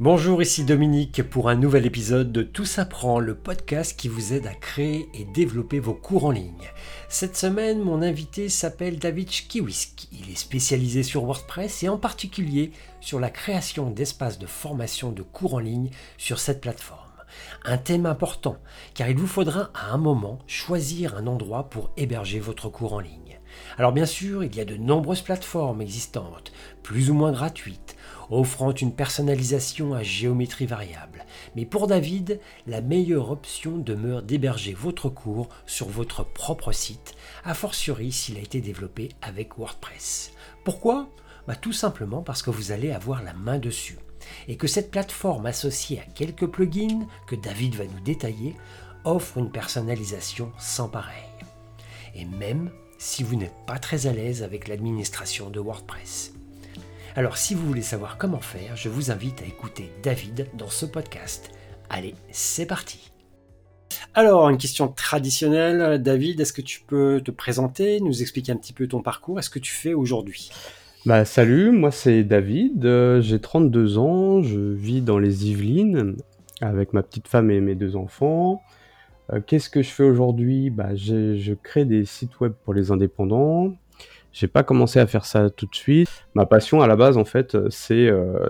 Bonjour, ici Dominique pour un nouvel épisode de Tout s'apprend, le podcast qui vous aide à créer et développer vos cours en ligne. Cette semaine, mon invité s'appelle David Kiwisk. Il est spécialisé sur WordPress et en particulier sur la création d'espaces de formation de cours en ligne sur cette plateforme. Un thème important, car il vous faudra à un moment choisir un endroit pour héberger votre cours en ligne. Alors bien sûr, il y a de nombreuses plateformes existantes, plus ou moins gratuites, offrant une personnalisation à géométrie variable. Mais pour David, la meilleure option demeure d'héberger votre cours sur votre propre site, a fortiori s'il a été développé avec WordPress. Pourquoi? Bah, Tout simplement parce que vous allez avoir la main dessus. Et que cette plateforme associée à quelques plugins, que David va nous détailler, offre une personnalisation sans pareil. Et même si vous n'êtes pas très à l'aise avec l'administration de WordPress. Alors si vous voulez savoir comment faire, je vous invite à écouter David dans ce podcast. Allez, c'est parti. Alors, une question traditionnelle, David, est-ce que tu peux te présenter, nous expliquer un petit peu ton parcours, est-ce que tu fais aujourd'hui? Bah, salut, moi c'est David, euh, j'ai 32 ans, je vis dans les Yvelines avec ma petite femme et mes deux enfants. Euh, qu'est-ce que je fais aujourd'hui? Bah, Je crée des sites web pour les indépendants, j'ai pas commencé à faire ça tout de suite. Ma passion à la base, en fait, c'est euh,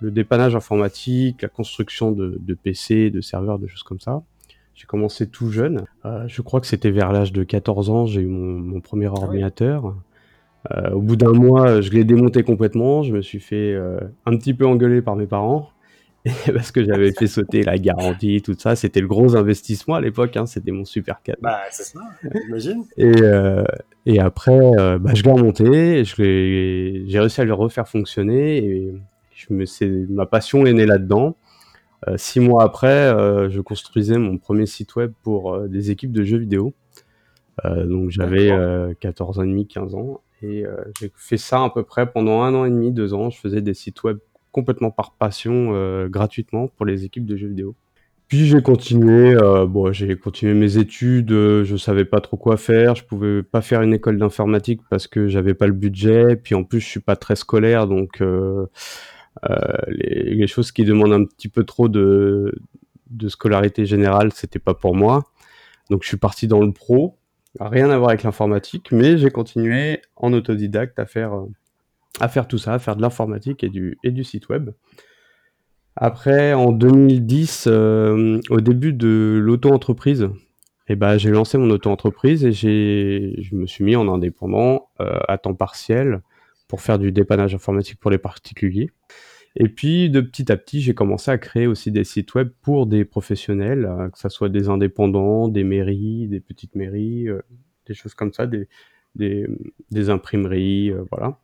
le dépannage informatique, la construction de, de, PC, de serveurs, de choses comme ça. J'ai commencé tout jeune. Euh, je crois que c'était vers l'âge de 14 ans, j'ai eu mon, mon premier ah ordinateur. Euh, au bout d'un mois, je l'ai démonté complètement. Je me suis fait euh, un petit peu engueuler par mes parents. parce que j'avais fait sauter la garantie, tout ça. C'était le gros investissement à l'époque. Hein. C'était mon super 4. Bah, c'est ça, j'imagine. Et, euh, et après, euh, bah, je l'ai remonté. J'ai réussi à le refaire fonctionner. Et je me, ma passion est née là-dedans. Euh, six mois après, euh, je construisais mon premier site web pour des équipes de jeux vidéo. donc j'avais 14 ans et demi, 15 ans. Et j'ai fait ça à peu près pendant un an et demi, deux ans. Je faisais des sites web complètement par passion gratuitement pour les équipes de jeux vidéo. Puis j'ai continué, euh, bon, j'ai continué mes études, euh, je savais pas trop quoi faire, je pouvais pas faire une école d'informatique parce que j'avais pas le budget, puis en plus je suis pas très scolaire, donc euh, les, choses qui demandent un petit peu trop de, scolarité générale, c'était pas pour moi. Donc je suis parti dans le pro, rien à voir avec l'informatique, mais j'ai continué en autodidacte à faire tout ça, à faire de l'informatique et du site web. Après, en 2010, euh, au début de l'auto-entreprise, eh ben, j'ai lancé mon auto-entreprise et je me suis mis en indépendant euh, à temps partiel pour faire du dépannage informatique pour les particuliers. Et puis, de petit à petit, j'ai commencé à créer aussi des sites web pour des professionnels, euh, que ce soit des indépendants, des mairies, des petites mairies, des choses comme ça, des, des, des imprimeries, voilà.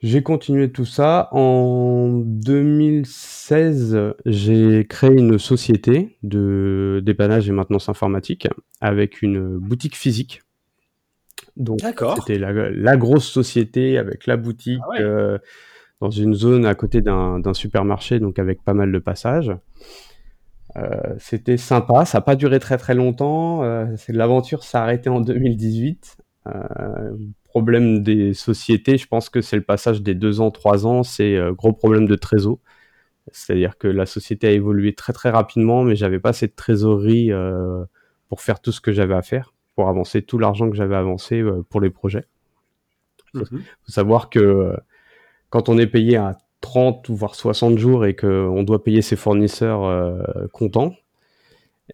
J'ai continué tout ça. En 2016, j'ai créé une société de dépannage et maintenance informatique avec une boutique physique. Donc, c'était la, grosse société avec la boutique ah euh, dans une zone à côté d'un supermarché, donc avec pas mal de passages. Euh, c'était sympa, ça n'a pas duré très très longtemps. Euh, L'aventure s'est arrêtée en 2018. Euh, problème des sociétés, je pense que c'est le passage des deux ans, trois ans, c'est euh, gros problème de trésor. C'est-à-dire que la société a évolué très très rapidement, mais j'avais pas cette trésorerie euh, pour faire tout ce que j'avais à faire, pour avancer tout l'argent que j'avais avancé euh, pour les projets. Il faut, mhm. savoir que quand on est payé à 30 ou voire 60 jours et qu'on doit payer ses fournisseurs comptants,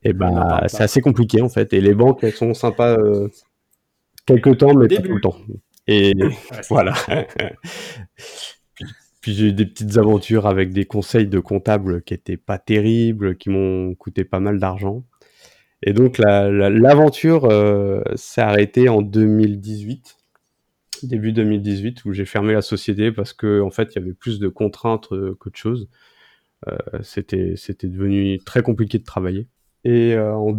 et eh ben c'est assez compliqué en fait. Et les banques elles sont sympas Quelques temps, mais pas tout le temps. Et voilà. puis, j'ai eu des petites aventures avec des conseils de comptables qui étaient pas terribles, qui m'ont coûté pas mal d'argent. Et donc l'aventure euh, s'est arrêtée en 2018, début 2018, où j'ai fermé la société parce que en fait il y avait plus de contraintes euh, qu'autre chose. Euh, c'était c'était devenu très compliqué de travailler. Et euh, en,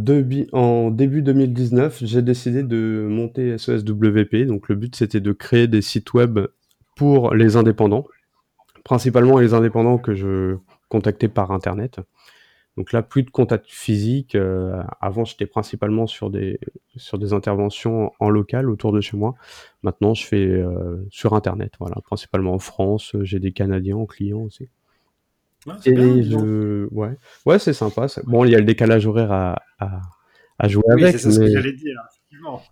début 2019, j'ai décidé de monter SESWP. Donc le but, c'était de créer des sites web pour les indépendants, principalement les indépendants que je contactais par Internet. Donc là, plus de contact physique. Euh, avant, j'étais principalement sur des, sur des interventions en local autour de chez moi. Maintenant, je fais euh, sur Internet, voilà, principalement en France. J'ai des Canadiens en clients aussi. Et je... ouais, ouais, c'est sympa. Bon, il y a le décalage horaire à, à, jouer oui, avec. C'est ce que j'allais dire.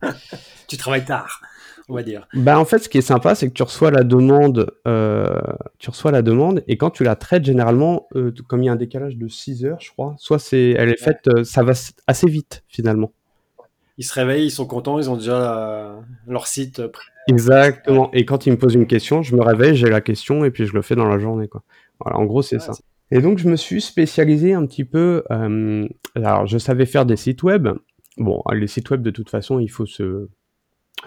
tu travailles tard, on va dire. Bah en fait, ce qui est sympa, c'est que tu reçois la demande, euh, tu reçois la demande, et quand tu la traites, généralement, euh, comme il y a un décalage de 6 heures, je crois, soit c'est, elle est faite, euh, ça va assez vite finalement. Ils se réveillent, ils sont contents, ils ont déjà leur site prêt. Exactement. Et quand ils me posent une question, je me réveille, j'ai la question, et puis je le fais dans la journée, quoi. Voilà, en gros, c'est ça. Et donc, je me suis spécialisé un petit peu. alors, je savais faire des sites web, bon, les sites web, de toute façon, il faut se,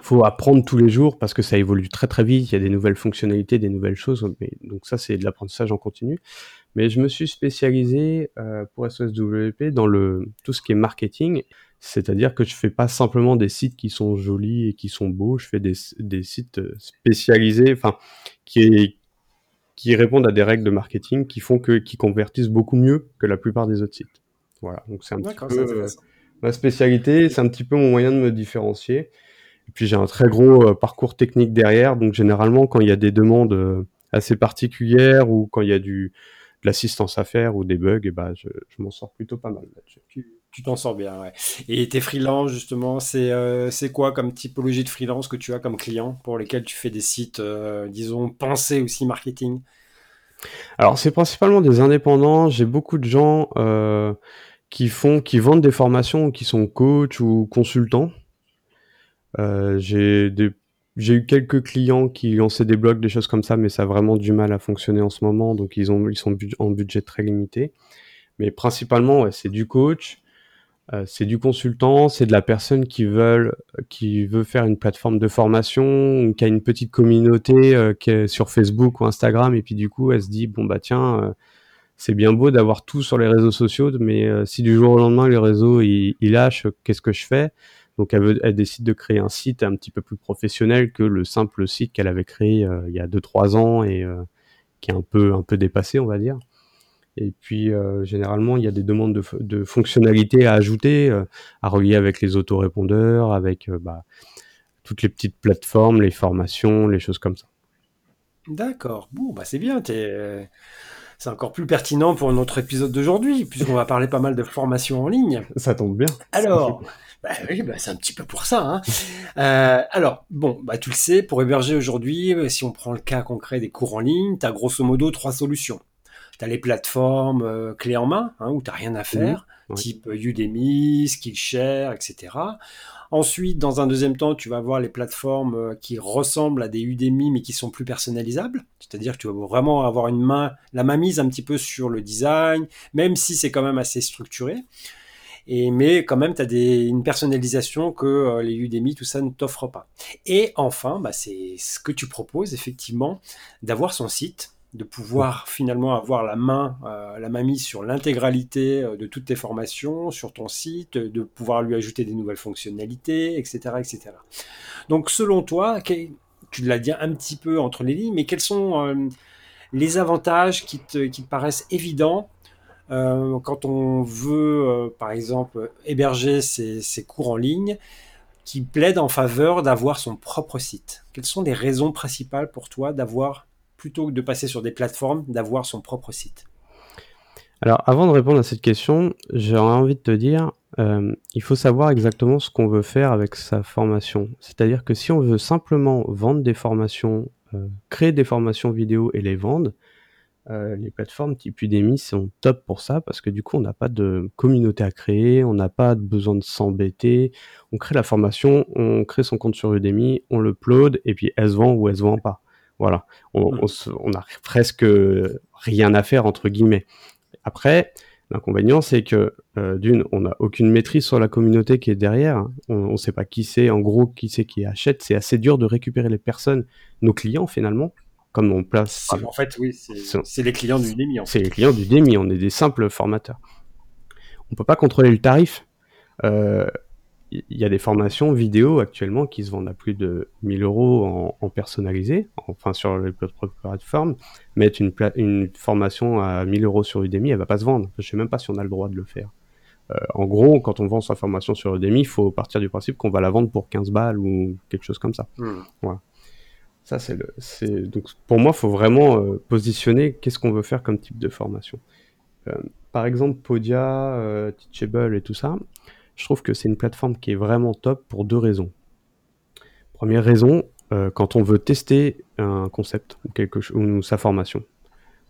faut apprendre tous les jours parce que ça évolue très très vite. Il y a des nouvelles fonctionnalités, des nouvelles choses. Mais, donc ça, c'est de l'apprentissage en continu. Mais je me suis spécialisé euh, pour SOSWP dans le tout ce qui est marketing. C'est-à-dire que je fais pas simplement des sites qui sont jolis et qui sont beaux. Je fais des, des sites spécialisés, enfin, qui, qui répondent à des règles de marketing qui font que, qui convertissent beaucoup mieux que la plupart des autres sites. Voilà. Donc c'est un petit peu ma spécialité, c'est un petit peu mon moyen de me différencier. Et puis j'ai un très gros euh, parcours technique derrière, donc généralement quand il y a des demandes euh, assez particulières ou quand il y a du de l'assistance à faire ou des bugs, et eh ben je, m'en sors plutôt pas mal là-dessus. Tu, t'en sors bien. Et tes freelances justement, c'est euh, c'est quoi comme typologie de freelance que tu as comme client pour lesquels tu fais des sites, disons, pensés aussi marketing? Alors c'est principalement des indépendants. J'ai beaucoup de gens qui font, qui vendent des formations, qui sont coach ou consultants. Euh, j'ai eu quelques clients qui lançaient des blogs, des choses comme ça, mais ça a vraiment du mal à fonctionner en ce moment, donc ils ont ils sont en budget très limité. Mais principalement, c'est du coach, euh, c'est du consultant, c'est de la personne qui veut faire une plateforme de formation, qui a une petite communauté euh, sur Facebook ou Instagram, et puis du coup, elle se dit bon bah tiens euh, c'est bien beau d'avoir tout sur les réseaux sociaux, mais si du jour au lendemain les réseaux ils, lâchent, qu'est-ce que je fais? Donc elle, décide de créer un site un petit peu plus professionnel que le simple site qu'elle avait créé il y a 2-3 ans et qui est un peu un peu dépassé, on va dire. Et puis généralement il y a des demandes de, de fonctionnalités à ajouter, à relier avec les autorépondeurs, avec bah, toutes les petites plateformes, les formations, les choses comme ça. D'accord. Bon, bah c'est bien. C'est encore plus pertinent pour notre épisode d'aujourd'hui, puisqu'on va parler pas mal de formation en ligne. Ça tombe bien. Alors, bah oui, bah c'est un petit peu pour ça. Hein. Euh, alors, bon, bah tu le sais, pour héberger aujourd'hui, euh, si on prend le cas concret des cours en ligne, tu as grosso modo trois solutions. Tu as les plateformes euh, clés en main, hein, où tu rien à faire, type Udemy, Skillshare, etc. Ensuite, dans un deuxième temps, tu vas voir les plateformes euh, qui ressemblent à des Udemy mais qui sont plus personnalisables. C'est-à-dire que tu vas vraiment avoir une main, la main mise un petit peu sur le design, même si c'est quand même assez structuré. Et, mais quand même, tu as des, une personnalisation que euh, les Udemy, tout ça ne t'offre pas. Et enfin, bah, c'est ce que tu proposes effectivement, d'avoir son site de pouvoir finalement avoir la main, euh, la main mise sur l'intégralité euh, de toutes tes formations, sur ton site, de pouvoir lui ajouter des nouvelles fonctionnalités, etc., etc. Donc, selon toi, tu l'as dit un petit peu entre les lignes, mais quels sont euh, les avantages qui te, paraissent évidents quand on veut, par exemple, héberger ses, ses cours en ligne qui plaident en faveur d'avoir son propre site? Quelles sont les raisons principales pour toi d'avoir plutôt que de passer sur des plateformes, d'avoir son propre site Alors, avant de répondre à cette question, j'aurais envie de te dire, euh, il faut savoir exactement ce qu'on veut faire avec sa formation. C'est-à-dire que si on veut simplement vendre des formations, euh, créer des formations vidéo et les vendre, euh, les plateformes type Udemy sont top pour ça parce que du coup on n'a pas de communauté à créer, on n'a pas besoin de s'embêter. On crée la formation, on crée son compte sur Udemy, on le upload et puis elle se vend ou elle se vend pas. Voilà, on, mmh. on, a presque rien à faire entre guillemets. Après, l'inconvénient c'est que euh, d'une, on n'a aucune maîtrise sur la communauté qui est derrière. Hein. On ne sait pas qui c'est, en gros, qui c'est qui achète. C'est assez dur de récupérer les personnes, nos clients finalement, comme on place. Ah, en fait, oui, c'est les clients du Demi. C'est les clients du Demi. On est des simples formateurs. On peut pas contrôler le tarif. Euh, il y a des formations vidéo actuellement qui se vendent à plus de 1000 euros en, personnalisé, enfin sur les plateformes. Mettre une, une formation à 1000 euros sur Udemy, elle va pas se vendre. Je sais même pas si on a le droit de le faire. Euh, en gros, quand on vend sa formation sur Udemy, il faut partir du principe qu'on va la vendre pour 15 balles ou quelque chose comme ça. Hmm. Voilà. Ça, c'est le. C'est donc pour moi, il faut vraiment euh, positionner qu'est-ce qu'on veut faire comme type de formation. Euh, par exemple, Podia, Teachable et tout ça, je trouve que c'est une plateforme qui est vraiment top pour deux raisons. Première raison, quand on veut tester un concept ou quelque ou sa formation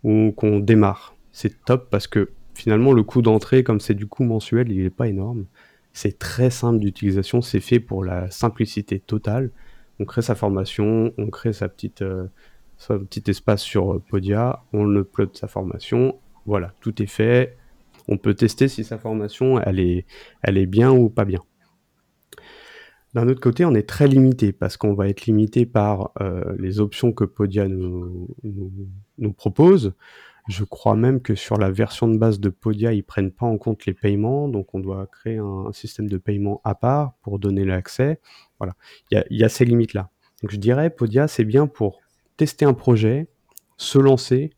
ou qu'on démarre, c'est top parce que finalement le coût d'entrée, comme c'est du coût mensuel, il n'est pas énorme. C'est très simple d'utilisation, c'est fait pour la simplicité totale on crée sa formation, on crée sa petite, euh, son petit espace sur euh, Podia, on upload sa formation, voilà, tout est fait. On peut tester si sa formation elle est, elle est bien ou pas bien. D'un autre côté, on est très limité parce qu'on va être limité par euh, les options que Podia nous, propose. Je crois même que sur la version de base de Podia, ils prennent pas en compte les paiements, donc on doit créer un système de paiement à part pour donner l'accès. Voilà, il y a, ces limites-là. Donc je dirais, Podia, c'est bien pour tester un projet, se lancer,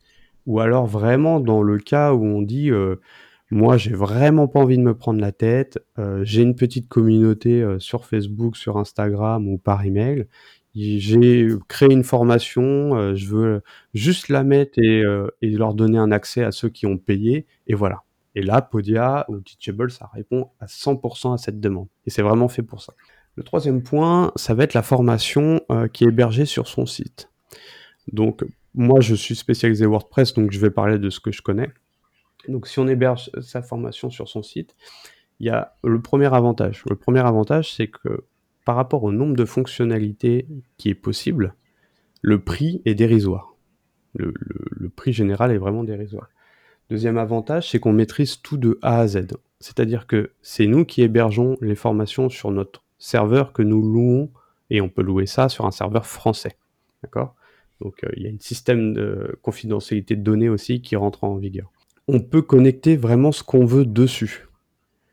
ou alors vraiment dans le cas où on dit, euh, moi j'ai vraiment pas envie de me prendre la tête, euh, j'ai une petite communauté euh, sur Facebook, sur Instagram ou par email, j'ai créé une formation, je veux juste la mettre et, et, leur donner un accès à ceux qui ont payé, et voilà. Et là, Podia ou Teachable, ça répond à 100% à cette demande. Et c'est vraiment fait pour ça. Le troisième point, ça va être la formation euh, qui est hébergée sur son site. Donc, moi, je suis spécialisé WordPress, donc je vais parler de ce que je connais. Donc, si on héberge sa formation sur son site, il y a le premier avantage. Le premier avantage, c'est que par rapport au nombre de fonctionnalités qui est possible, le prix est dérisoire. Le, prix général est vraiment dérisoire. Deuxième avantage, c'est qu'on maîtrise tout de A à Z. C'est-à-dire que c'est nous qui hébergeons les formations sur notre serveur que nous louons et on peut louer ça sur un serveur français. D'accord? Donc euh, il y a un système de confidentialité de données aussi qui rentre en vigueur. On peut connecter vraiment ce qu'on veut dessus.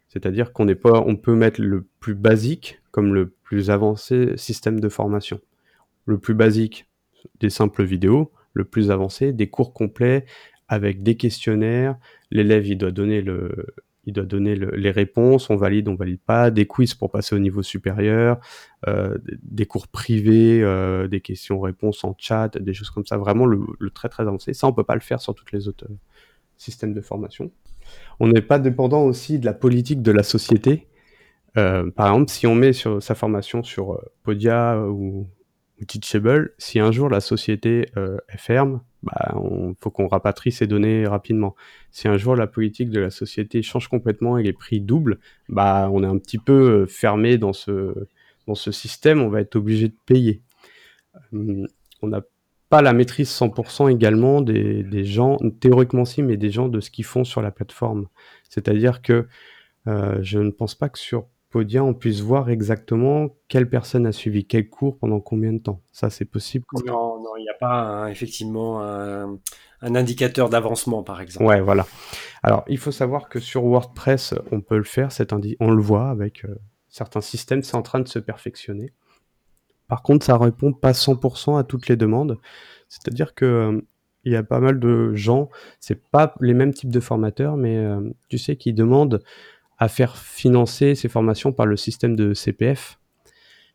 C'est-à-dire qu'on n'est pas, on peut mettre le plus basique comme le plus avancé système de formation. Le plus basique, des simples vidéos. Le plus avancé, des cours complets avec des questionnaires. L'élève, il doit donner le, il doit donner les réponses, on valide, on valide pas, des quiz pour passer au niveau supérieur, euh, des cours privés, euh, des questions-réponses en chat, des choses comme ça, vraiment le, très très avancé. Ça, on peut pas le faire sur toutes les autres euh, systèmes de formation. On n'est pas dépendant aussi de la politique de la société. par exemple, si on met sur sa formation sur Podia ou, Teachable, si un jour la société est ferme, bah, on faut qu'on rapatrie ces données rapidement. Si un jour la politique de la société change complètement et les prix doublent, bah, on est un petit peu euh, fermé dans ce, système, on va être obligé de payer. Pas la maîtrise 100% également des, des, gens, théoriquement si, mais des gens de ce qu'ils font sur la plateforme. C'est-à-dire que euh, je ne pense pas que sur Podia, on puisse voir exactement quelle personne a suivi quel cours pendant combien de temps. Ça, c'est possible. Non, non, il n'y a pas effectivement un, indicateur d'avancement, par exemple. Ouais, voilà. Alors, il faut savoir que sur WordPress, on peut le faire. Cet on le voit avec euh, certains systèmes, c'est en train de se perfectionner. Par contre, ça répond pas 100% à toutes les demandes. C'est-à-dire que euh, il y a pas mal de gens, c'est pas les mêmes types de formateurs, mais euh, tu sais, qui demandent à faire financer ces formations par le système de CPF.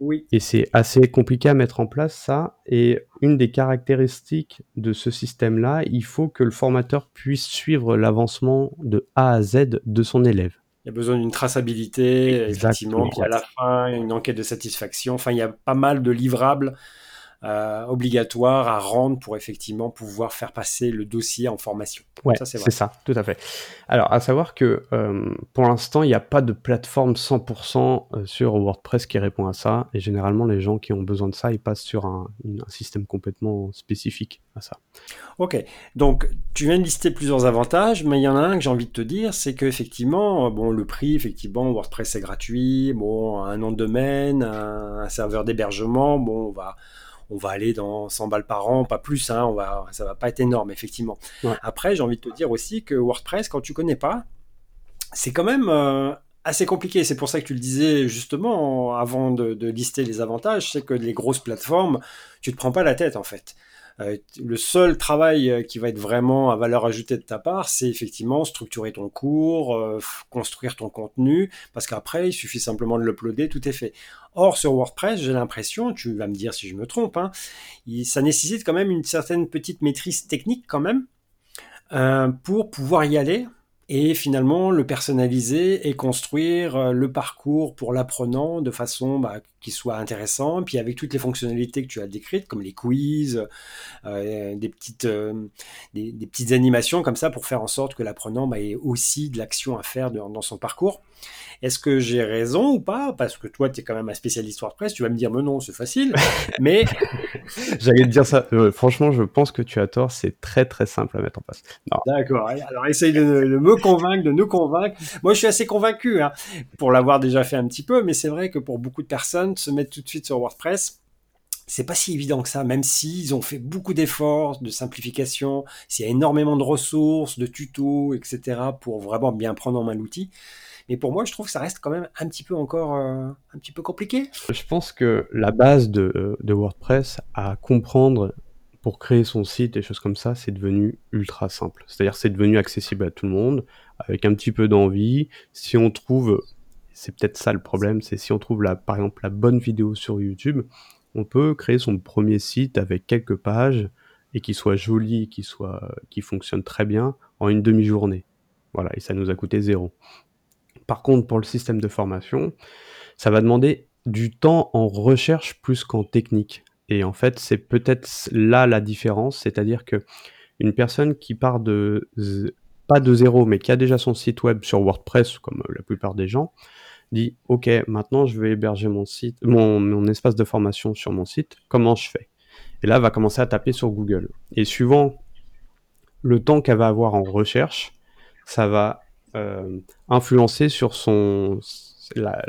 Oui. Et c'est assez compliqué à mettre en place ça. Et une des caractéristiques de ce système-là, il faut que le formateur puisse suivre l'avancement de A à Z de son élève. Il y a besoin d'une traçabilité, effectivement, puis à la fin, une enquête de satisfaction. Enfin, il y a pas mal de livrables euh, obligatoire à rendre pour effectivement pouvoir faire passer le dossier en formation. Ouais, c'est ça, tout à fait. Alors, à savoir que euh, pour l'instant, il n'y a pas de plateforme 100% euh, sur WordPress qui répond à ça. Et généralement, les gens qui ont besoin de ça, ils passent sur un, un système complètement spécifique à ça. Ok, donc tu viens de lister plusieurs avantages, mais il y en a un que j'ai envie de te dire, c'est qu'effectivement, bon, le prix, effectivement, WordPress est gratuit, bon, un nom de domaine, un, un serveur d'hébergement, bon, on va on va aller dans 100 balles par an, pas plus, hein, on va, ça va pas être énorme, effectivement. Après, j'ai envie de te dire aussi que WordPress, quand tu connais pas, c'est quand même euh, assez compliqué. C'est pour ça que tu le disais justement avant de, lister les avantages, c'est que les grosses plateformes, tu te prends pas la tête en fait. Euh, le seul travail euh, qui va être vraiment à valeur ajoutée de ta part, c'est effectivement structurer ton cours, euh, construire ton contenu, parce qu'après, il suffit simplement de l'uploader, tout est fait. Or, sur WordPress, j'ai l'impression, tu vas me dire si je me trompe, hein, ça nécessite quand même une certaine petite maîtrise technique quand même, pour pouvoir y aller et finalement le personnaliser et construire euh, le parcours pour l'apprenant de façon bah, qui soit intéressant, puis avec toutes les fonctionnalités que tu as décrites, comme les quiz, euh, des, petites, euh, des, petites animations comme ça pour faire en sorte que l'apprenant bah, ait aussi de l'action à faire dans son parcours. Est-ce que j'ai raison ou pas? Parce que toi, tu es quand même un spécialiste WordPress, tu vas me dire, mais non, c'est facile. mais. J'allais te dire ça. franchement, je pense que tu as tort. C'est très, très simple à mettre en place. D'accord. Alors, essaye de, me convaincre, de nous convaincre. Moi, je suis assez convaincu, hein, pour l'avoir déjà fait un petit peu, mais c'est vrai que pour beaucoup de personnes, se mettre tout de suite sur WordPress, c'est pas si évident que ça, même s'ils ont fait beaucoup d'efforts, de simplification, s'il y a énormément de ressources, de tutos, etc., pour vraiment bien prendre en main l'outil. Mais pour moi, je trouve que ça reste quand même un petit peu encore euh, un petit peu compliqué. Je pense que la base de, WordPress à comprendre pour créer son site et choses comme ça, c'est devenu ultra simple. C'est-à-dire c'est devenu accessible à tout le monde avec un petit peu d'envie. Si on trouve, c'est peut-être ça le problème, c'est si on trouve la, par exemple la bonne vidéo sur YouTube, on peut créer son premier site avec quelques pages et qui soit joli, qui soit, qui fonctionne très bien en une demi-journée. Voilà, et ça nous a coûté zéro. Par contre, pour le système de formation, ça va demander du temps en recherche plus qu'en technique. Et en fait, c'est peut-être là la différence, c'est-à-dire que une personne qui part de pas de zéro, mais qui a déjà son site web sur WordPress, comme la plupart des gens, dit OK, maintenant je vais héberger mon mon, espace de formation sur mon site. Comment je fais? Et là, va commencer à taper sur Google. Et suivant le temps qu'elle va avoir en recherche, ça va influencer sur son la,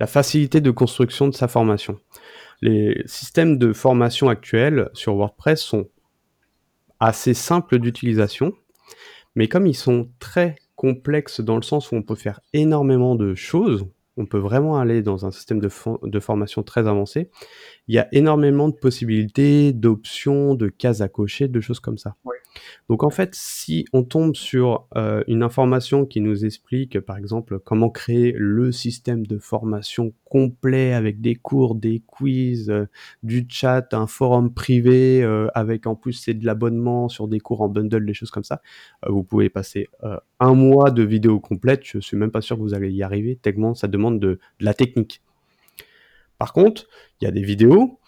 la, facilité de construction de sa formation. Les systèmes de formation actuels sur WordPress sont assez simples d'utilisation, mais comme ils sont très complexes dans le sens où on peut faire énormément de choses, on peut vraiment aller dans un système de, de formation très avancé, il y a énormément de possibilités, d'options, de cases à cocher, de choses comme ça. Donc en fait, si on tombe sur euh, une information qui nous explique, par exemple, comment créer le système de formation complet avec des cours, des quiz, euh, du chat, un forum privé, euh, avec en plus c'est de l'abonnement sur des cours en bundle, des choses comme ça, vous pouvez passer un mois de vidéo complète. Je suis même pas sûr que vous allez y arriver, tellement ça demande de la technique. Par contre, il y a des vidéos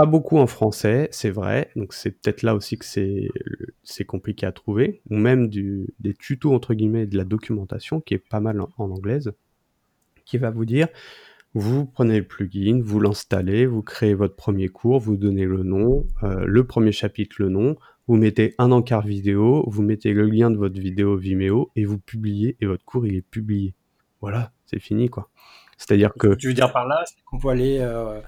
pas beaucoup en français, c'est vrai, donc c'est peut-être là aussi que c'est compliqué à trouver, ou même du, des tutos entre guillemets, de la documentation qui est pas mal en, anglaise, qui va vous dire, vous prenez le plugin, vous l'installez, vous créez votre premier cours, vous donnez le nom, euh, le premier chapitre le nom, vous mettez un encart vidéo, vous mettez le lien de votre vidéo Vimeo et vous publiez et votre cours il est publié. Voilà, c'est fini quoi. C'est-à-dire que. Tu veux dire par là, c'est qu'on peut aller euh,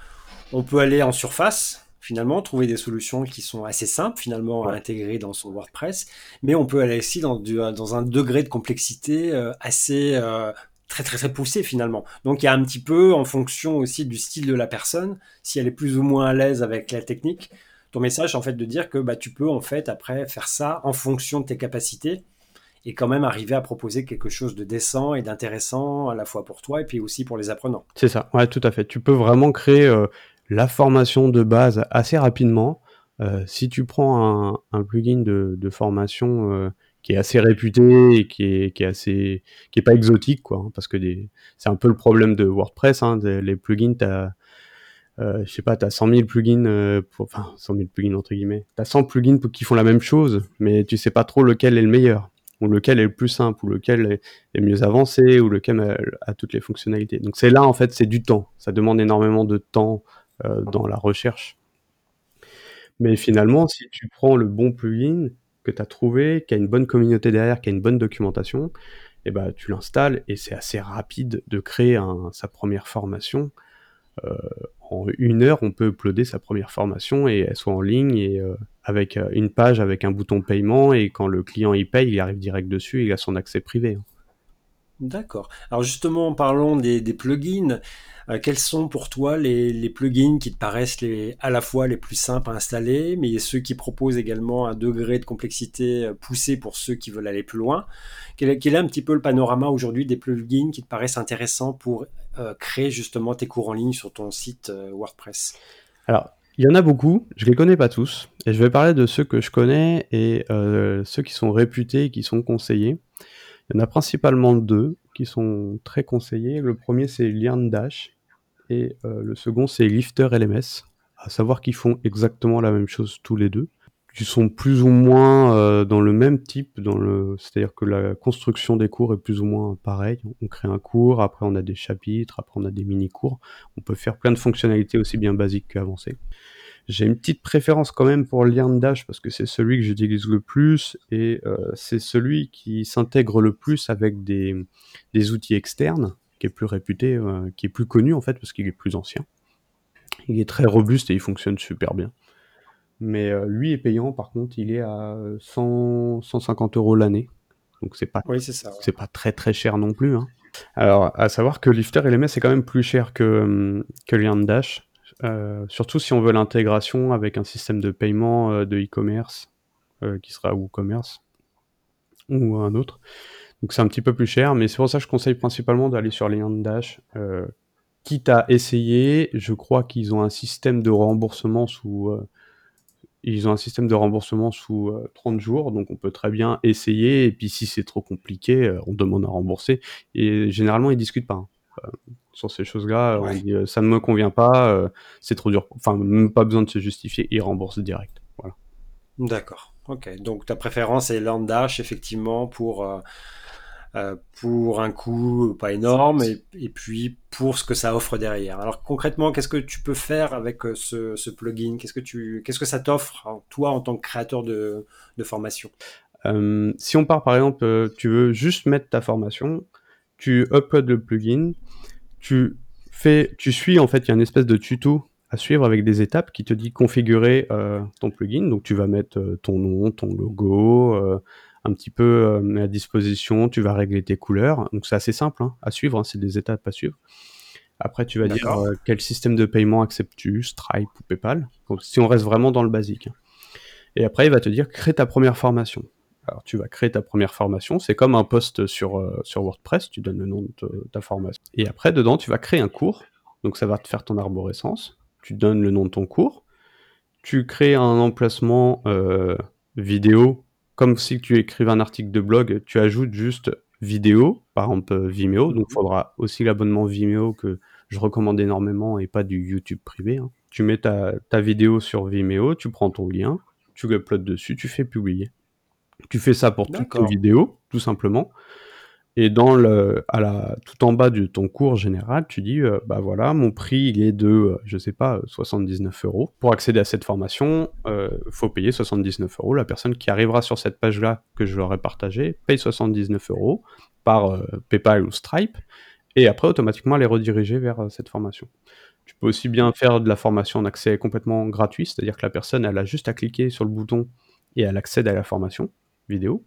on peut aller en surface, finalement, trouver des solutions qui sont assez simples, finalement, à intégrer dans son WordPress, mais on peut aller aussi dans, dans un degré de complexité euh, assez très très très poussé finalement. Donc il y a un petit peu en fonction aussi du style de la personne, si elle est plus ou moins à l'aise avec la technique, ton message en fait de dire que bah, tu peux en fait après faire ça en fonction de tes capacités et quand même arriver à proposer quelque chose de décent et d'intéressant à la fois pour toi et puis aussi pour les apprenants. C'est ça, ouais, tout à fait. Tu peux vraiment créer euh, la formation de base assez rapidement. Euh, si tu prends un, plugin de, formation euh, qui est assez réputé et qui est, qui est assez qui est pas exotique quoi hein, parce que c'est un peu le problème de WordPress hein, les plugins t'as euh, je sais pas, t'as 100 000 plugins, euh, enfin 100 000 plugins entre guillemets. T'as 100 plugins qui font la même chose, mais tu sais pas trop lequel est le meilleur, ou lequel est le plus simple, ou lequel est, mieux avancé, ou lequel a, a toutes les fonctionnalités. Donc c'est là en fait, c'est du temps. Ça demande énormément de temps euh, dans la recherche. Mais finalement, si tu prends le bon plugin que tu as trouvé, qui a une bonne communauté derrière, qui a une bonne documentation, et eh ben, tu l'installes et c'est assez rapide de créer sa première formation. Euh, en une heure, on peut uploader sa première formation et elle soit en ligne euh, avec une page avec un bouton paiement et quand le client y paye, il arrive direct dessus, il a son accès privé. Hein. D'accord. Alors justement, parlons des, plugins. Euh, quels sont pour toi les, plugins qui te paraissent à la fois les plus simples à installer, mais ceux qui proposent également un degré de complexité euh, poussé pour ceux qui veulent aller plus loin quel est, un petit peu le panorama aujourd'hui des plugins qui te paraissent intéressants pour euh, créer justement tes cours en ligne sur ton site WordPress? Alors, il y en a beaucoup, je les connais pas tous, et je vais parler de ceux que je connais et ceux qui sont réputés, qui sont conseillés. Il y en a principalement deux qui sont très conseillés. Le premier, c'est Dash et euh, le second, c'est Lifter LMS. À savoir qu'ils font exactement la même chose tous les deux. Ils sont plus ou moins euh, dans le même type, c'est-à-dire que la construction des cours est plus ou moins pareille. On crée un cours, après on a des chapitres, après on a des mini-cours. On peut faire plein de fonctionnalités aussi bien basiques qu'avancées. J'ai une petite préférence quand même pour Dash parce que c'est celui que j'utilise le plus et euh, c'est celui qui s'intègre le plus avec des, des, outils externes, qui est plus réputé, euh, qui est plus connu en fait parce qu'il est plus ancien. Il est très robuste et il fonctionne super bien. Mais euh, lui est payant, par contre, il est à 100, 150 euros l'année. Donc c'est pas, oui, c'est pas très très cher non plus. Hein. Alors, à savoir que Lifter LMS est quand même plus cher que, que Dash. Euh, surtout si on veut l'intégration avec un système de paiement euh, de e-commerce euh, qui sera WooCommerce ou un autre. Donc c'est un petit peu plus cher, mais c'est pour ça que je conseille principalement d'aller sur les Dash. quitte à essayer, je crois qu'ils ont un système de remboursement sous ils ont un système de remboursement sous 30 jours, donc on peut très bien essayer, et puis si c'est trop compliqué, on demande à rembourser, et généralement ils discutent pas. Hein sur ces choses-là. On dit euh, ça ne me convient pas, euh, c'est trop dur. Enfin, même pas besoin de se justifier, il rembourse direct. Voilà. D'accord. Ok. Donc ta préférence est Landash effectivement pour euh, pour un coût pas énorme et, puis pour ce que ça offre derrière. Alors concrètement, qu'est-ce que tu peux faire avec ce, plugin? Qu'est-ce que tu qu'est-ce que ça t'offre toi en tant que créateur de, de formation? Si on part par exemple, tu veux juste mettre ta formation, tu uploads le plugin, tu fais, tu suis en fait, il y a une espèce de tuto à suivre avec des étapes qui te dit configurer euh, ton plugin. Donc tu vas mettre euh, ton nom, ton logo, euh, un petit peu à disposition. Tu vas régler tes couleurs. Donc c'est assez simple hein, à suivre. Hein, c'est des étapes à suivre. Après, tu vas dire quel système de paiement acceptes-tu, Stripe ou PayPal? Donc, si on reste vraiment dans le basique. Et après, il va te dire crée ta première formation. Alors, tu vas créer ta première formation. C'est comme un post sur, euh, sur WordPress. Tu donnes le nom de ta formation. Et après, dedans, tu vas créer un cours. Donc, ça va te faire ton arborescence. Tu donnes le nom de ton cours. Tu crées un emplacement euh, vidéo. Comme si tu écrivais un article de blog, tu ajoutes juste vidéo, par exemple Vimeo. Donc, il faudra aussi l'abonnement Vimeo que je recommande énormément et pas du YouTube privé. Hein. Tu mets ta, ta vidéo sur Vimeo, tu prends ton lien, tu l'uploads dessus, tu fais publier. Tu fais ça pour toutes tes vidéos, tout simplement. Et dans le, à la, tout en bas de ton cours général, tu dis, euh, bah voilà, mon prix, il est de, euh, je sais pas, 79 euros. Pour accéder à cette formation, il euh, faut payer 79 euros. La personne qui arrivera sur cette page-là que je leur ai partagée paye 79 euros par PayPal ou Stripe. Et après, automatiquement, elle est redirigée vers cette formation. Tu peux aussi bien faire de la formation en accès complètement gratuit, c'est-à-dire que la personne, elle a juste à cliquer sur le bouton et elle accède à la formation vidéo,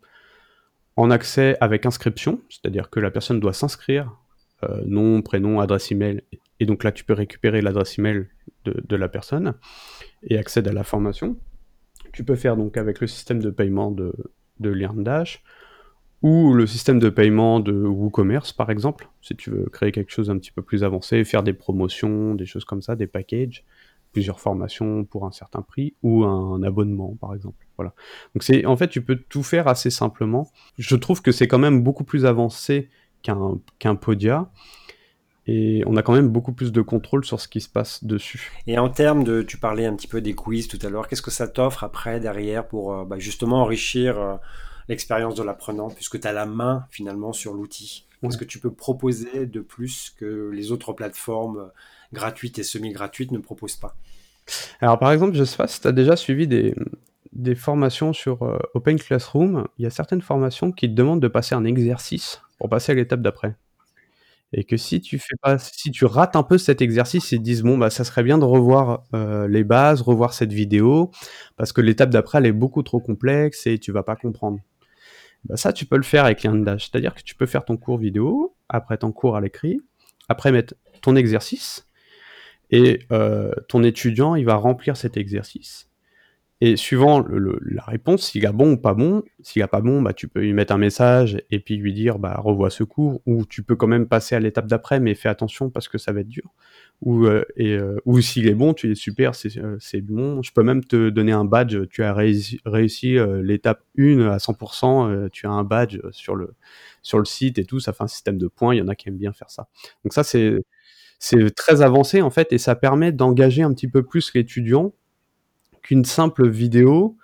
en accès avec inscription, c'est-à-dire que la personne doit s'inscrire, euh, nom, prénom, adresse email, et donc là tu peux récupérer l'adresse email de, la personne et accède à la formation. Tu peux faire donc avec le système de paiement de, de Dash ou le système de paiement de WooCommerce par exemple, si tu veux créer quelque chose un petit peu plus avancé, faire des promotions, des choses comme ça, des packages plusieurs formations pour un certain prix ou un abonnement par exemple. Voilà. Donc c'est en fait tu peux tout faire assez simplement. Je trouve que c'est quand même beaucoup plus avancé qu'un qu'un Podia et on a quand même beaucoup plus de contrôle sur ce qui se passe dessus. Et en termes de, tu parlais un petit peu des quiz tout à l'heure, qu'est-ce que ça t'offre après derrière pour euh, bah, justement enrichir euh, l'expérience de l'apprenant puisque tu as la main finalement sur l'outil? Qu'est-ce que tu peux proposer de plus que les autres plateformes gratuites et semi-gratuites ne proposent pas? Alors par exemple, je sais pas si tu as déjà suivi des, des formations sur euh, Open Classroom, il y a certaines formations qui te demandent de passer un exercice pour passer à l'étape d'après. Et que si tu fais pas, si tu rates un peu cet exercice, ils te disent bon bah ça serait bien de revoir euh, les bases, revoir cette vidéo, parce que l'étape d'après elle est beaucoup trop complexe et tu vas pas comprendre. Bah, ça, tu peux le faire avec LearnDash. C'est-à-dire que tu peux faire ton cours vidéo, après ton cours à l'écrit, après mettre ton exercice, et euh, ton étudiant, il va remplir cet exercice. Et suivant la réponse, s'il a bon ou pas bon, s'il a pas bon, bah, tu peux lui mettre un message et puis lui dire bah, revois ce cours, ou tu peux quand même passer à l'étape d'après, mais fais attention parce que ça va être dur. Ou, euh, et, euh, ou s'il est bon, tu es super, euh, c'est bon. Je peux même te donner un badge, tu as réussi, réussi l'étape 1 à 100%, tu as un badge sur le, sur le site et tout, ça fait un système de points, il y en a qui aiment bien faire ça. Donc ça, c'est très avancé en fait, et ça permet d'engager un petit peu plus l'étudiant qu'une simple vidéo.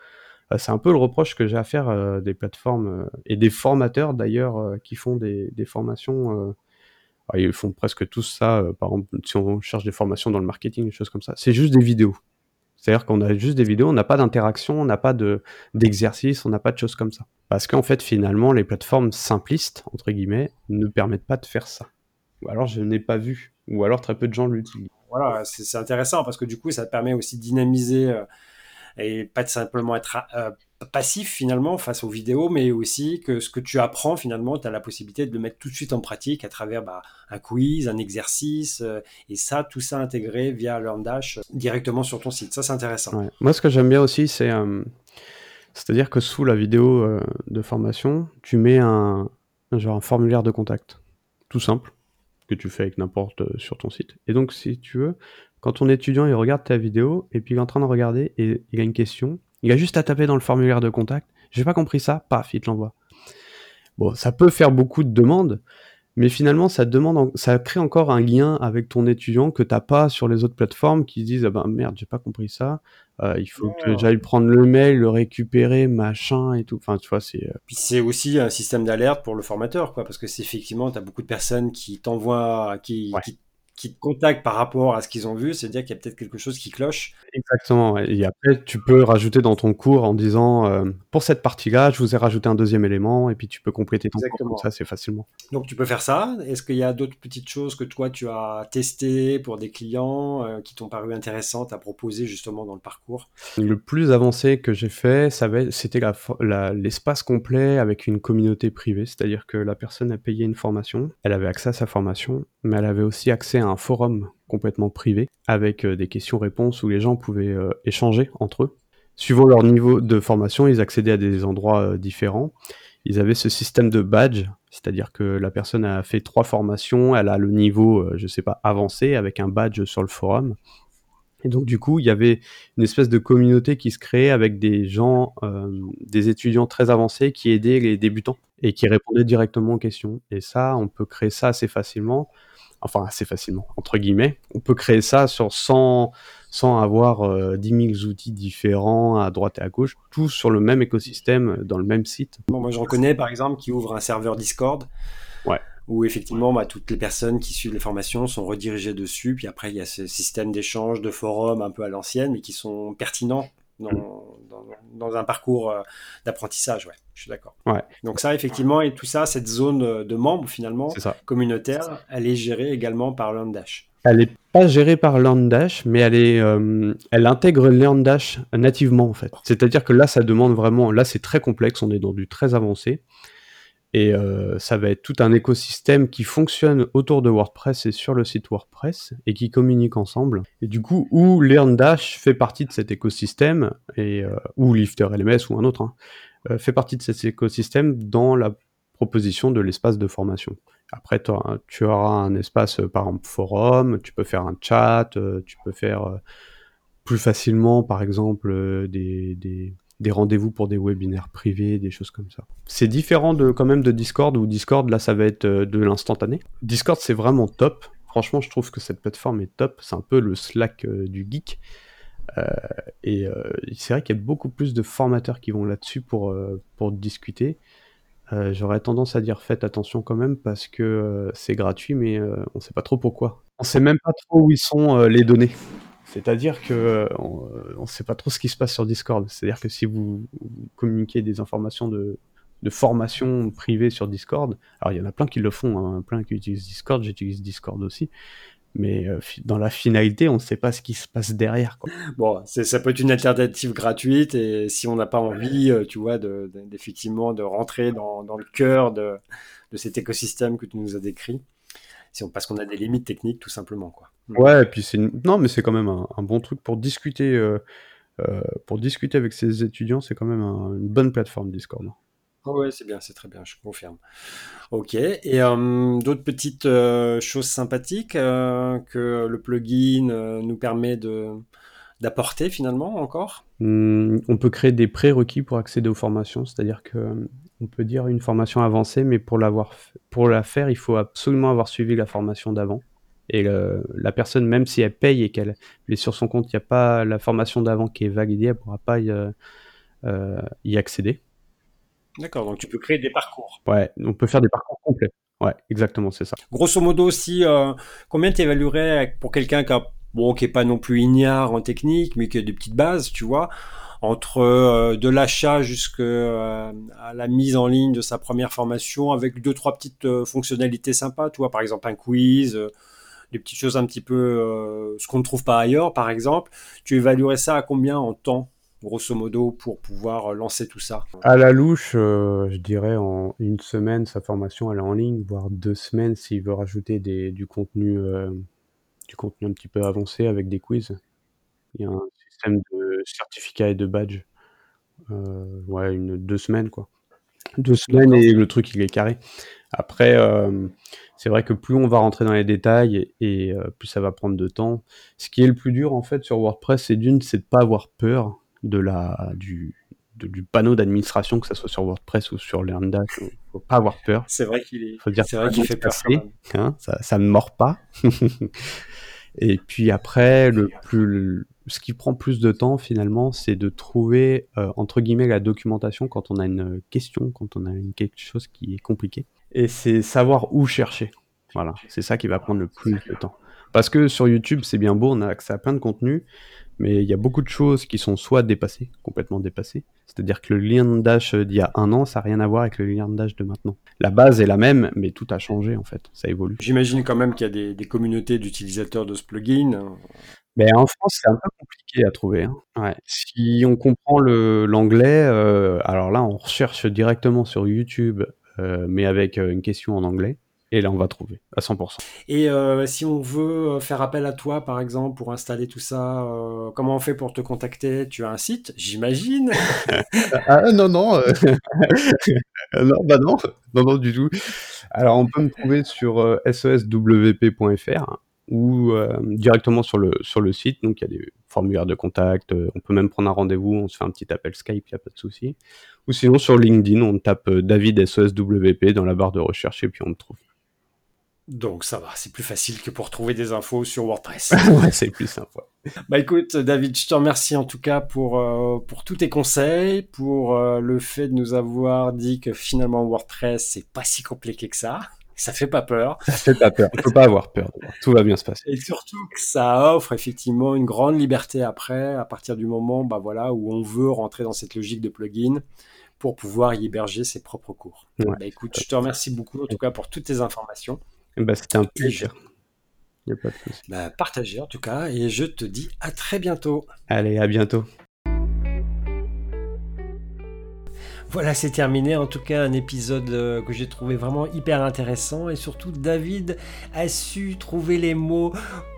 Euh, c'est un peu le reproche que j'ai à faire euh, des plateformes euh, et des formateurs d'ailleurs qui font des, formations. ils font presque tous ça. par exemple, si on cherche des formations dans le marketing, des choses comme ça, c'est juste des vidéos. C'est-à-dire qu'on a juste des vidéos, on n'a pas d'interaction, on n'a pas d'exercice, on n'a pas de choses comme ça. Parce qu'en fait, finalement, les plateformes simplistes, entre guillemets, ne permettent pas de faire ça. Ou alors je n'ai pas vu, ou alors très peu de gens l'utilisent. Voilà, c'est intéressant parce que du coup, ça permet aussi de dynamiser et pas simplement être euh, passif finalement face aux vidéos, mais aussi que ce que tu apprends finalement, tu as la possibilité de le mettre tout de suite en pratique à travers bah, un quiz, un exercice, euh, et ça, tout ça intégré via LearnDash directement sur ton site. Ça, c'est intéressant. Moi, ce que j'aime bien aussi, c'est euh, c'est-à-dire que sous la vidéo de formation, tu mets un, genre un formulaire de contact, tout simple, que tu fais avec n'importe sur ton site. Et donc, si tu veux, quand ton étudiant il regarde ta vidéo et puis il est en train de regarder et il a une question, il a juste à taper dans le formulaire de contact. J'ai pas compris ça, paf, il te l'envoie. Bon, ça peut faire beaucoup de demandes, mais finalement, ça demande, ça crée encore un lien avec ton étudiant que t'as pas sur les autres plateformes qui disent ah ben merde, j'ai pas compris ça. Euh, il faut que j'aille prendre le mail, le récupérer, machin et tout. Enfin, tu vois, c'est. Euh, Puis c'est aussi un système d'alerte pour le formateur, quoi, parce que c'est effectivement, t'as beaucoup de personnes qui t'envoient, qui, qui qui te contactent par rapport à ce qu'ils ont vu, c'est dire qu'il y a peut-être quelque chose qui cloche. Exactement. Et après, tu peux rajouter dans ton cours en disant euh, pour cette partie-là, je vous ai rajouté un deuxième élément, et puis tu peux compléter ton cours comme ça assez facilement. Donc tu peux faire ça. Est-ce qu'il y a d'autres petites choses que toi tu as testées pour des clients euh, qui t'ont paru intéressantes à proposer justement dans le parcours? Le plus avancé que j'ai fait, c'était l'espace complet avec une communauté privée, c'est-à-dire que la personne a payé une formation, elle avait accès à sa formation, mais elle avait aussi accès à un forum complètement privé avec euh, des questions-réponses où les gens pouvaient euh, échanger entre eux. Suivant leur niveau de formation, ils accédaient à des endroits euh, différents. Ils avaient ce système de badge, c'est-à-dire que la personne a fait trois formations, elle a le niveau, je sais pas, avancé avec un badge sur le forum. Et donc du coup, il y avait une espèce de communauté qui se créait avec des gens, des étudiants très avancés qui aidaient les débutants et qui répondaient directement aux questions. Et ça, on peut créer ça assez facilement enfin assez facilement, entre guillemets. On peut créer ça sur, sans, sans avoir euh, 10 000 outils différents à droite et à gauche, tout sur le même écosystème, dans le même site. moi, je reconnais par exemple qui ouvre un serveur Discord. Ouais. Où effectivement, bah, toutes les personnes qui suivent les formations sont redirigées dessus. Puis après, il y a ce système d'échange, de forum un peu à l'ancienne, mais qui sont pertinents dans, un parcours euh, d'apprentissage, ouais, je suis d'accord. Ouais. Donc ça, effectivement, et tout ça, cette zone euh, de membres, finalement, communautaire, elle est gérée également par LearnDash. Elle n'est pas gérée par LearnDash, mais elle, est, euh, elle intègre LearnDash nativement, en fait. C'est-à-dire que là, ça demande vraiment... Là, c'est très complexe, on est dans du très avancé. Et euh, ça va être tout un écosystème qui fonctionne autour de WordPress et sur le site WordPress et qui communique ensemble. Et du coup, où LearnDash fait partie de cet écosystème, euh, ou Lifter LMS ou un autre, hein, fait partie de cet écosystème dans la proposition de l'espace de formation. Après, tu auras un espace, par exemple, forum, tu peux faire un chat, tu peux faire plus facilement, par exemple, des, rendez-vous pour des webinaires privés, des choses comme ça. C'est différent de quand même de Discord où Discord là ça va être euh, de l'instantané. Discord c'est vraiment top. Franchement, je trouve que cette plateforme est top. C'est un peu le Slack euh, du geek. Euh, et c'est vrai qu'il y a beaucoup plus de formateurs qui vont là-dessus pour discuter. J'aurais tendance à dire faites attention quand même parce que c'est gratuit, mais on ne sait pas trop pourquoi. On ne sait même pas trop où ils sont les données. C'est-à-dire que euh, on ne sait pas trop ce qui se passe sur Discord. C'est-à-dire que si vous, communiquez des informations de, formation privée sur Discord, alors il y en a plein qui le font, hein, plein qui utilisent Discord, j'utilise Discord aussi, mais euh, dans la finalité, on ne sait pas ce qui se passe derrière. Quoi. Bon, ça peut être une alternative gratuite et si on n'a pas envie, euh, tu vois, de, d'effectivement de rentrer dans, dans le cœur de, de, cet écosystème que tu nous as décrit, si on, parce qu'on a des limites techniques tout simplement. Quoi. Ouais, et puis c'est non, mais c'est quand même un, bon truc pour discuter, euh, pour discuter avec ses étudiants, c'est quand même une bonne plateforme Discord. Oui, c'est bien, c'est très bien, je confirme. Ok, et euh, d'autres petites euh, choses sympathiques euh, que le plugin nous permet d'apporter finalement encore? Mmh, On peut créer des prérequis pour accéder aux formations, c'est-à-dire que on peut dire une formation avancée, mais pour, la faire, il faut absolument avoir suivi la formation d'avant. Et la personne, même si elle paye et qu'elle est sur son compte, il n'y a pas la formation d'avant qui est validée, elle ne pourra pas y accéder. D'accord, donc tu peux créer des parcours. Ouais, on peut faire des parcours complets. Ouais, exactement, c'est ça. Grosso modo aussi, euh, combien tu évaluerais pour quelqu'un qui bon, qui est pas non plus ignare en technique, mais qui a des petites bases, tu vois, entre euh, de l'achat jusqu'à euh, la mise en ligne de sa première formation, avec deux trois petites fonctionnalités sympas, tu vois, par exemple un quiz, des petites choses un petit peu ce qu'on ne trouve pas ailleurs, par exemple. Tu évaluerais ça à combien en temps grosso modo, pour pouvoir euh, lancer tout ça À la louche, euh, je dirais en une semaine, sa formation elle est en ligne, voire deux semaines s'il veut rajouter du contenu, euh, du contenu un petit peu avancé avec des quiz. Il y a un système de certificat et de badge. ouais, une, deux semaines quoi. Deux semaines et le truc il est carré. Après, c'est vrai que plus on va rentrer dans les détails et, plus ça va prendre de temps. Ce qui est le plus dur en fait sur WordPress, c'est d'une, c'est de pas avoir peur de la, du, du panneau d'administration, que ce soit sur WordPress ou sur LearnDash. Il faut pas avoir peur. C'est vrai qu'il est. Faut dire c'est vrai qu'il fait peur. Hein, ça, ça ne mord pas. Et puis après, le plus, ce qui prend plus de temps finalement, c'est de trouver euh, entre guillemets la documentation quand on a une question, quand on a une, quelque chose qui est compliqué. Et c'est savoir où chercher. Voilà, c'est ça qui va prendre le plus de temps. Parce que sur YouTube, c'est bien beau, on a accès à plein de contenu, mais il y a beaucoup de choses qui sont soit dépassées, complètement dépassées. C'est-à-dire que le lien Dash d'il y a un an, ça n'a rien à voir avec le lien Dash de maintenant. La base est la même, mais tout a changé en fait, ça évolue. J'imagine quand même qu'il y a des, communautés d'utilisateurs de ce plugin. Mais en France, c'est un peu compliqué à trouver. Hein. Si on comprend l'anglais, euh, alors là, on recherche directement sur YouTube, euh, mais avec euh, une question en anglais. Et là, on va trouver à 100%. Et euh, si on veut euh, faire appel à toi, par exemple, pour installer tout ça, euh, comment on fait pour te contacter? Tu as un site, j'imagine? Ah non, non. non, bah non. Non, non, du tout. Alors, on peut me trouver sur seswp.fr ou directement sur le, sur le site. Donc, il y a des formulaires de contact. on peut même prendre un rendez-vous. On se fait un petit appel Skype, il n'y a pas de souci. Ou sinon, sur LinkedIn, on tape David SOSWP dans la barre de recherche et puis on me trouve. Donc ça va, c'est plus facile que pour trouver des infos sur WordPress. ouais, c'est plus simple. Bah écoute, David, je te remercie en tout cas pour, euh, pour tous tes conseils, pour euh, le fait de nous avoir dit que finalement WordPress, c'est pas si compliqué que ça. Ça fait pas peur. Ça fait pas peur. Il faut pas avoir peur. Tout va bien se passer. Et surtout que ça offre effectivement une grande liberté après, à partir du moment bah voilà, où on veut rentrer dans cette logique de plugin pour pouvoir y héberger ses propres cours. bah écoute, je te remercie beaucoup en tout cas pour toutes tes informations. Bah, C'était un plaisir. Il a pas de bah, partagez en tout cas, et je te dis à très bientôt. Allez, à bientôt. Voilà, c'est terminé. En tout cas, un épisode euh, que j'ai trouvé vraiment hyper intéressant. Et surtout, David a su trouver les mots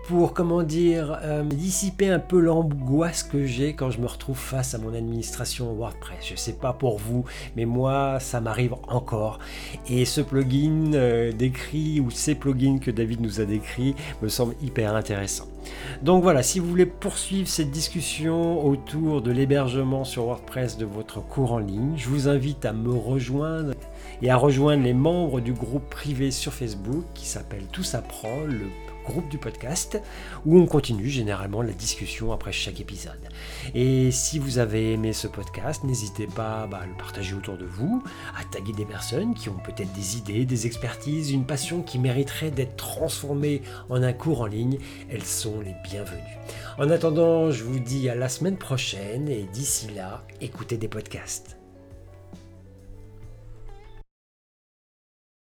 pour, comment dire, euh, dissiper un peu l'angoisse que j'ai quand je me retrouve face à mon administration WordPress. Je sais pas pour vous, mais moi, ça m'arrive encore. Et ce plugin euh, décrit, ou ces plugins que David nous a décrits, me semble hyper intéressant. Donc voilà, si vous voulez poursuivre cette discussion autour de l'hébergement sur WordPress de votre cours en ligne, je vous invite à me rejoindre et à rejoindre les membres du groupe privé sur Facebook qui s'appelle Tout apprend, le groupe du podcast, où on continue généralement la discussion après chaque épisode. Et si vous avez aimé ce podcast, n'hésitez pas bah, à le partager autour de vous, à taguer des personnes qui ont peut-être des idées, des expertises, une passion qui mériterait d'être transformée en un cours en ligne. Elles sont les bienvenues. En attendant, je vous dis à la semaine prochaine et d'ici là, écoutez des podcasts.